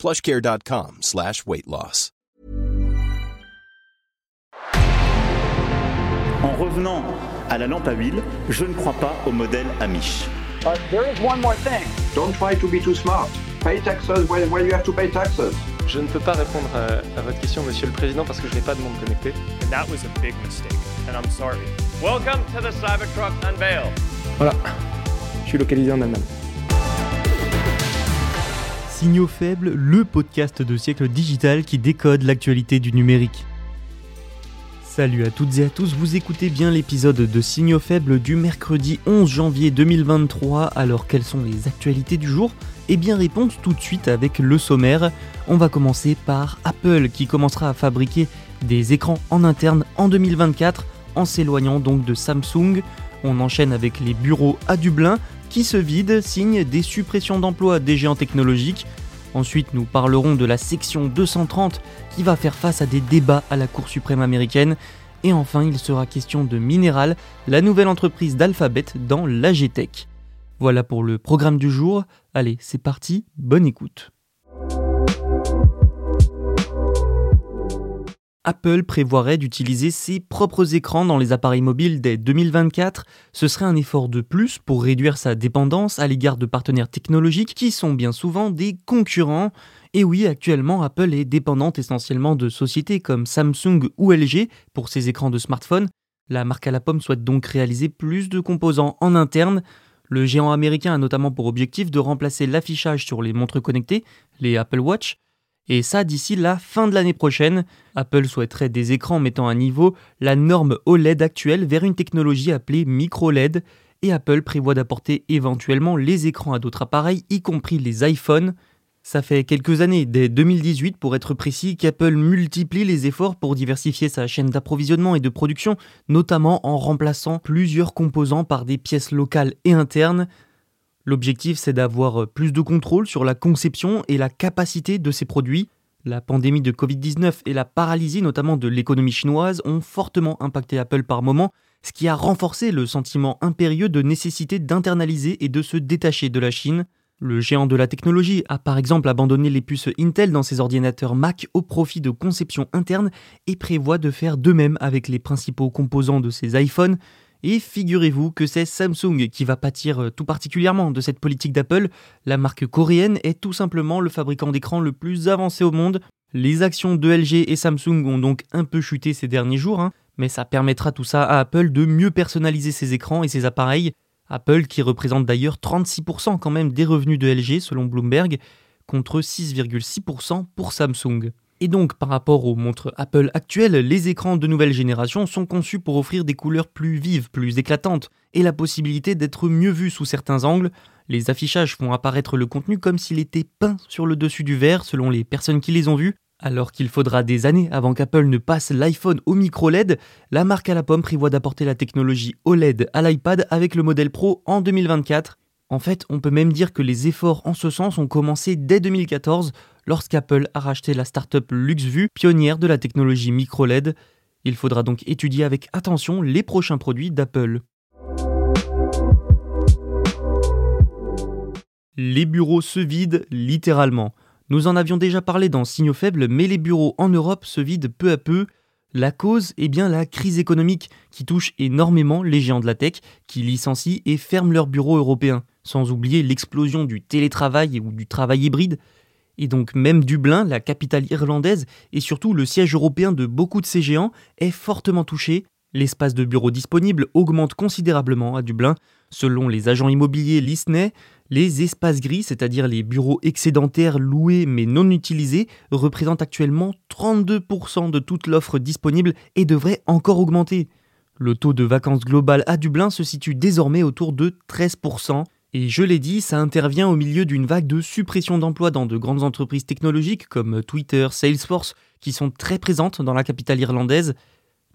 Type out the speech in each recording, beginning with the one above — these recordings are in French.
plushcare.com slash weight loss. En revenant à la lampe à huile, je ne crois pas au modèle Amish. But there is one more thing. Don't try to be too smart. Pay taxes when, when you have to pay taxes. Je ne peux pas répondre à, à votre question, Monsieur le Président, parce que je n'ai pas de monde connecté. And that was a big mistake, and I'm sorry. Welcome to the Cybertruck Unveil. Voilà, je suis localisé en Allemagne. Signaux faibles, le podcast de siècle digital qui décode l'actualité du numérique. Salut à toutes et à tous, vous écoutez bien l'épisode de Signaux faibles du mercredi 11 janvier 2023. Alors quelles sont les actualités du jour? Eh bien réponse tout de suite avec le sommaire. On va commencer par Apple qui commencera à fabriquer des écrans en interne en 2024 en s'éloignant donc de Samsung. On enchaîne avec les bureaux à Dublin qui se vident, signe des suppressions d'emplois des géants technologiques. Ensuite, nous parlerons de la section 230 qui va faire face à des débats à la Cour suprême américaine. Et enfin, il sera question de Mineral, la nouvelle entreprise d'Alphabet dans l'AGTech. Voilà pour le programme du jour. Allez, c'est parti, bonne écoute. Apple prévoirait d'utiliser ses propres écrans dans les appareils mobiles dès 2024. Ce serait un effort de plus pour réduire sa dépendance à l'égard de partenaires technologiques qui sont bien souvent des concurrents. Et oui, actuellement, Apple est dépendante essentiellement de sociétés comme Samsung ou LG pour ses écrans de smartphone. La marque à la pomme souhaite donc réaliser plus de composants en interne. Le géant américain a notamment pour objectif de remplacer l'affichage sur les montres connectées, les Apple Watch, et ça d'ici la fin de l'année prochaine. Apple souhaiterait des écrans mettant à niveau la norme OLED actuelle vers une technologie appelée micro-LED, et Apple prévoit d'apporter éventuellement les écrans à d'autres appareils, y compris les iPhones. Ça fait quelques années, dès 2018 pour être précis, qu'Apple multiplie les efforts pour diversifier sa chaîne d'approvisionnement et de production, notamment en remplaçant plusieurs composants par des pièces locales et internes. L'objectif, c'est d'avoir plus de contrôle sur la conception et la capacité de ces produits. La pandémie de Covid-19 et la paralysie notamment de l'économie chinoise ont fortement impacté Apple par moments, ce qui a renforcé le sentiment impérieux de nécessité d'internaliser et de se détacher de la Chine. Le géant de la technologie a par exemple abandonné les puces Intel dans ses ordinateurs Mac au profit de conception interne et prévoit de faire de même avec les principaux composants de ses iPhones. Et figurez-vous que c'est Samsung qui va pâtir tout particulièrement de cette politique d'Apple. La marque coréenne est tout simplement le fabricant d'écran le plus avancé au monde. Les actions de LG et Samsung ont donc un peu chuté ces derniers jours, hein, mais ça permettra tout ça à Apple de mieux personnaliser ses écrans et ses appareils. Apple qui représente d'ailleurs 36% quand même des revenus de LG selon Bloomberg, contre 6,6% pour Samsung. Et donc, par rapport aux montres Apple actuelles, les écrans de nouvelle génération sont conçus pour offrir des couleurs plus vives, plus éclatantes, et la possibilité d'être mieux vus sous certains angles. Les affichages font apparaître le contenu comme s'il était peint sur le dessus du verre, selon les personnes qui les ont vus. Alors qu'il faudra des années avant qu'Apple ne passe l'iPhone au micro LED, la marque à la pomme prévoit d'apporter la technologie OLED à l'iPad avec le modèle Pro en 2024. En fait, on peut même dire que les efforts en ce sens ont commencé dès 2014 lorsqu'Apple a racheté la startup LuxVue, pionnière de la technologie micro-LED. Il faudra donc étudier avec attention les prochains produits d'Apple. Les bureaux se vident littéralement. Nous en avions déjà parlé dans Signaux faibles, mais les bureaux en Europe se vident peu à peu. La cause est bien la crise économique qui touche énormément les géants de la tech qui licencient et ferment leurs bureaux européens, sans oublier l'explosion du télétravail ou du travail hybride. Et donc même Dublin, la capitale irlandaise et surtout le siège européen de beaucoup de ces géants est fortement touché. L'espace de bureaux disponible augmente considérablement à Dublin. Selon les agents immobiliers Lisney, les espaces gris, c'est-à-dire les bureaux excédentaires loués mais non utilisés, représentent actuellement 32% de toute l'offre disponible et devraient encore augmenter. Le taux de vacances global à Dublin se situe désormais autour de 13%. Et je l'ai dit, ça intervient au milieu d'une vague de suppression d'emplois dans de grandes entreprises technologiques comme Twitter, Salesforce, qui sont très présentes dans la capitale irlandaise.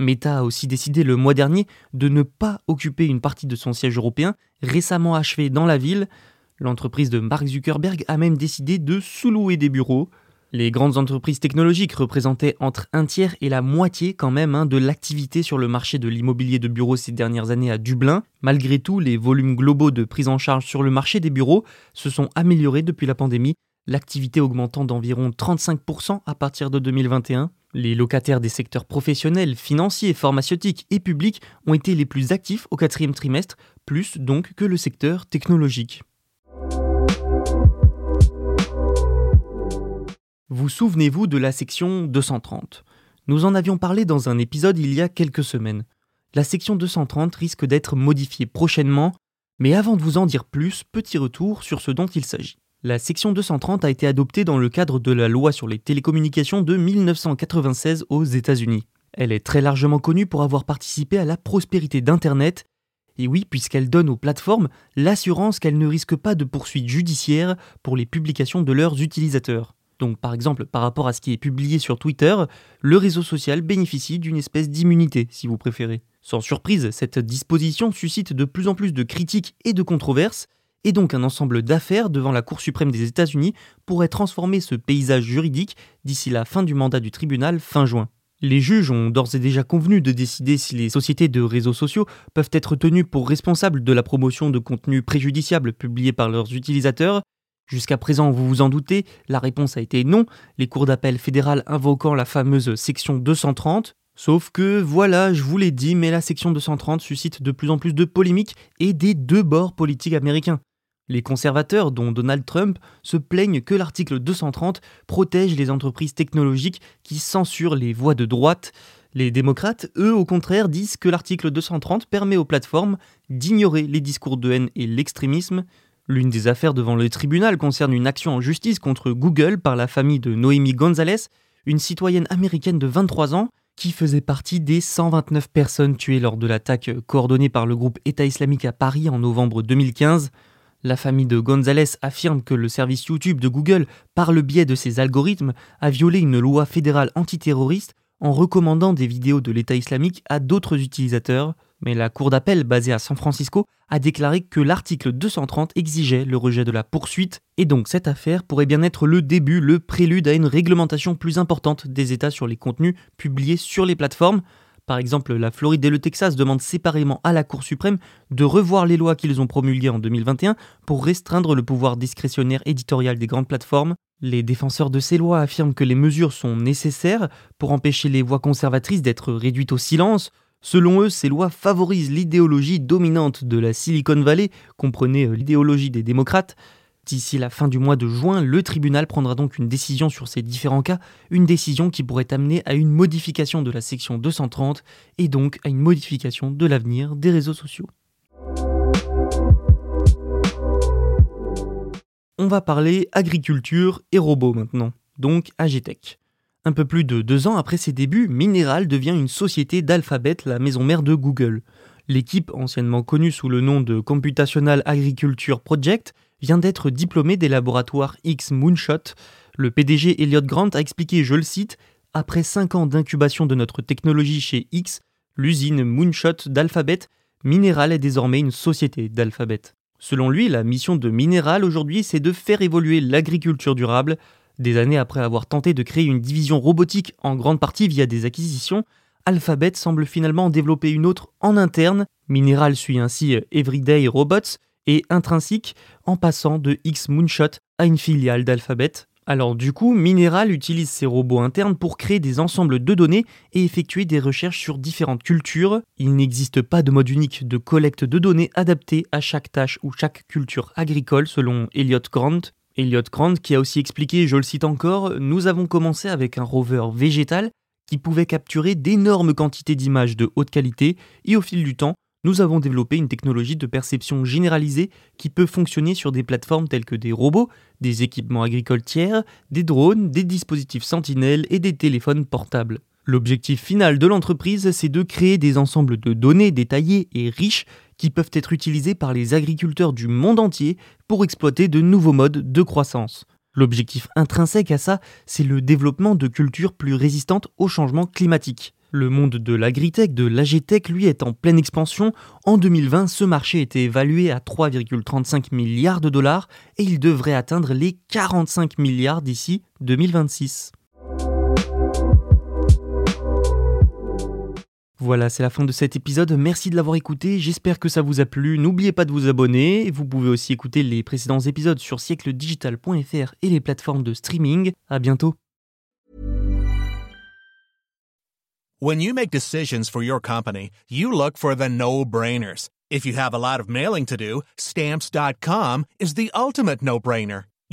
Meta a aussi décidé le mois dernier de ne pas occuper une partie de son siège européen, récemment achevé dans la ville. L'entreprise de Mark Zuckerberg a même décidé de sous-louer des bureaux. Les grandes entreprises technologiques représentaient entre un tiers et la moitié quand même hein, de l'activité sur le marché de l'immobilier de bureaux ces dernières années à Dublin. Malgré tout, les volumes globaux de prise en charge sur le marché des bureaux se sont améliorés depuis la pandémie, l'activité augmentant d'environ 35% à partir de 2021. Les locataires des secteurs professionnels, financiers, pharmaceutiques et publics ont été les plus actifs au quatrième trimestre, plus donc que le secteur technologique. Vous souvenez-vous de la section 230 Nous en avions parlé dans un épisode il y a quelques semaines. La section 230 risque d'être modifiée prochainement, mais avant de vous en dire plus, petit retour sur ce dont il s'agit. La section 230 a été adoptée dans le cadre de la loi sur les télécommunications de 1996 aux États-Unis. Elle est très largement connue pour avoir participé à la prospérité d'Internet, et oui, puisqu'elle donne aux plateformes l'assurance qu'elles ne risquent pas de poursuites judiciaires pour les publications de leurs utilisateurs. Donc par exemple, par rapport à ce qui est publié sur Twitter, le réseau social bénéficie d'une espèce d'immunité, si vous préférez. Sans surprise, cette disposition suscite de plus en plus de critiques et de controverses, et donc un ensemble d'affaires devant la Cour suprême des États-Unis pourrait transformer ce paysage juridique d'ici la fin du mandat du tribunal fin juin. Les juges ont d'ores et déjà convenu de décider si les sociétés de réseaux sociaux peuvent être tenues pour responsables de la promotion de contenus préjudiciables publiés par leurs utilisateurs, Jusqu'à présent, vous vous en doutez, la réponse a été non, les cours d'appel fédérales invoquant la fameuse section 230. Sauf que, voilà, je vous l'ai dit, mais la section 230 suscite de plus en plus de polémiques et des deux bords politiques américains. Les conservateurs, dont Donald Trump, se plaignent que l'article 230 protège les entreprises technologiques qui censurent les voix de droite. Les démocrates, eux, au contraire, disent que l'article 230 permet aux plateformes d'ignorer les discours de haine et l'extrémisme. L'une des affaires devant le tribunal concerne une action en justice contre Google par la famille de Noémie Gonzalez, une citoyenne américaine de 23 ans qui faisait partie des 129 personnes tuées lors de l'attaque coordonnée par le groupe État islamique à Paris en novembre 2015. La famille de Gonzalez affirme que le service YouTube de Google, par le biais de ses algorithmes, a violé une loi fédérale antiterroriste en recommandant des vidéos de l'État islamique à d'autres utilisateurs, mais la Cour d'appel basée à San Francisco a déclaré que l'article 230 exigeait le rejet de la poursuite, et donc cette affaire pourrait bien être le début, le prélude à une réglementation plus importante des États sur les contenus publiés sur les plateformes. Par exemple, la Floride et le Texas demandent séparément à la Cour suprême de revoir les lois qu'ils ont promulguées en 2021 pour restreindre le pouvoir discrétionnaire éditorial des grandes plateformes. Les défenseurs de ces lois affirment que les mesures sont nécessaires pour empêcher les voix conservatrices d'être réduites au silence, Selon eux, ces lois favorisent l'idéologie dominante de la Silicon Valley, comprenez euh, l'idéologie des démocrates. D'ici la fin du mois de juin, le tribunal prendra donc une décision sur ces différents cas, une décision qui pourrait amener à une modification de la section 230 et donc à une modification de l'avenir des réseaux sociaux. On va parler agriculture et robots maintenant, donc Agitech. Un peu plus de deux ans après ses débuts, Mineral devient une société d'Alphabet, la maison mère de Google. L'équipe, anciennement connue sous le nom de Computational Agriculture Project, vient d'être diplômée des laboratoires X Moonshot. Le PDG Elliot Grant a expliqué, je le cite, Après cinq ans d'incubation de notre technologie chez X, l'usine Moonshot d'Alphabet, Mineral est désormais une société d'Alphabet. Selon lui, la mission de Mineral aujourd'hui, c'est de faire évoluer l'agriculture durable des années après avoir tenté de créer une division robotique en grande partie via des acquisitions, Alphabet semble finalement développer une autre en interne. Mineral suit ainsi Everyday Robots et Intrinsic en passant de X Moonshot à une filiale d'Alphabet. Alors du coup, Mineral utilise ses robots internes pour créer des ensembles de données et effectuer des recherches sur différentes cultures. Il n'existe pas de mode unique de collecte de données adapté à chaque tâche ou chaque culture agricole selon Elliot Grant. Elliot Grant qui a aussi expliqué, je le cite encore, Nous avons commencé avec un rover végétal qui pouvait capturer d'énormes quantités d'images de haute qualité et au fil du temps, nous avons développé une technologie de perception généralisée qui peut fonctionner sur des plateformes telles que des robots, des équipements agricoles tiers, des drones, des dispositifs sentinelles et des téléphones portables. L'objectif final de l'entreprise, c'est de créer des ensembles de données détaillés et riches qui peuvent être utilisés par les agriculteurs du monde entier pour exploiter de nouveaux modes de croissance. L'objectif intrinsèque à ça, c'est le développement de cultures plus résistantes au changement climatique. Le monde de l'agritech, de l'agtech, lui, est en pleine expansion. En 2020, ce marché était évalué à 3,35 milliards de dollars et il devrait atteindre les 45 milliards d'ici 2026. Voilà, c'est la fin de cet épisode. Merci de l'avoir écouté. J'espère que ça vous a plu. N'oubliez pas de vous abonner. Vous pouvez aussi écouter les précédents épisodes sur siècledigital.fr et les plateformes de streaming. À bientôt. When you make decisions for your company, you look for the no-brainers. If you have a lot of mailing to do, stamps.com is the ultimate no-brainer.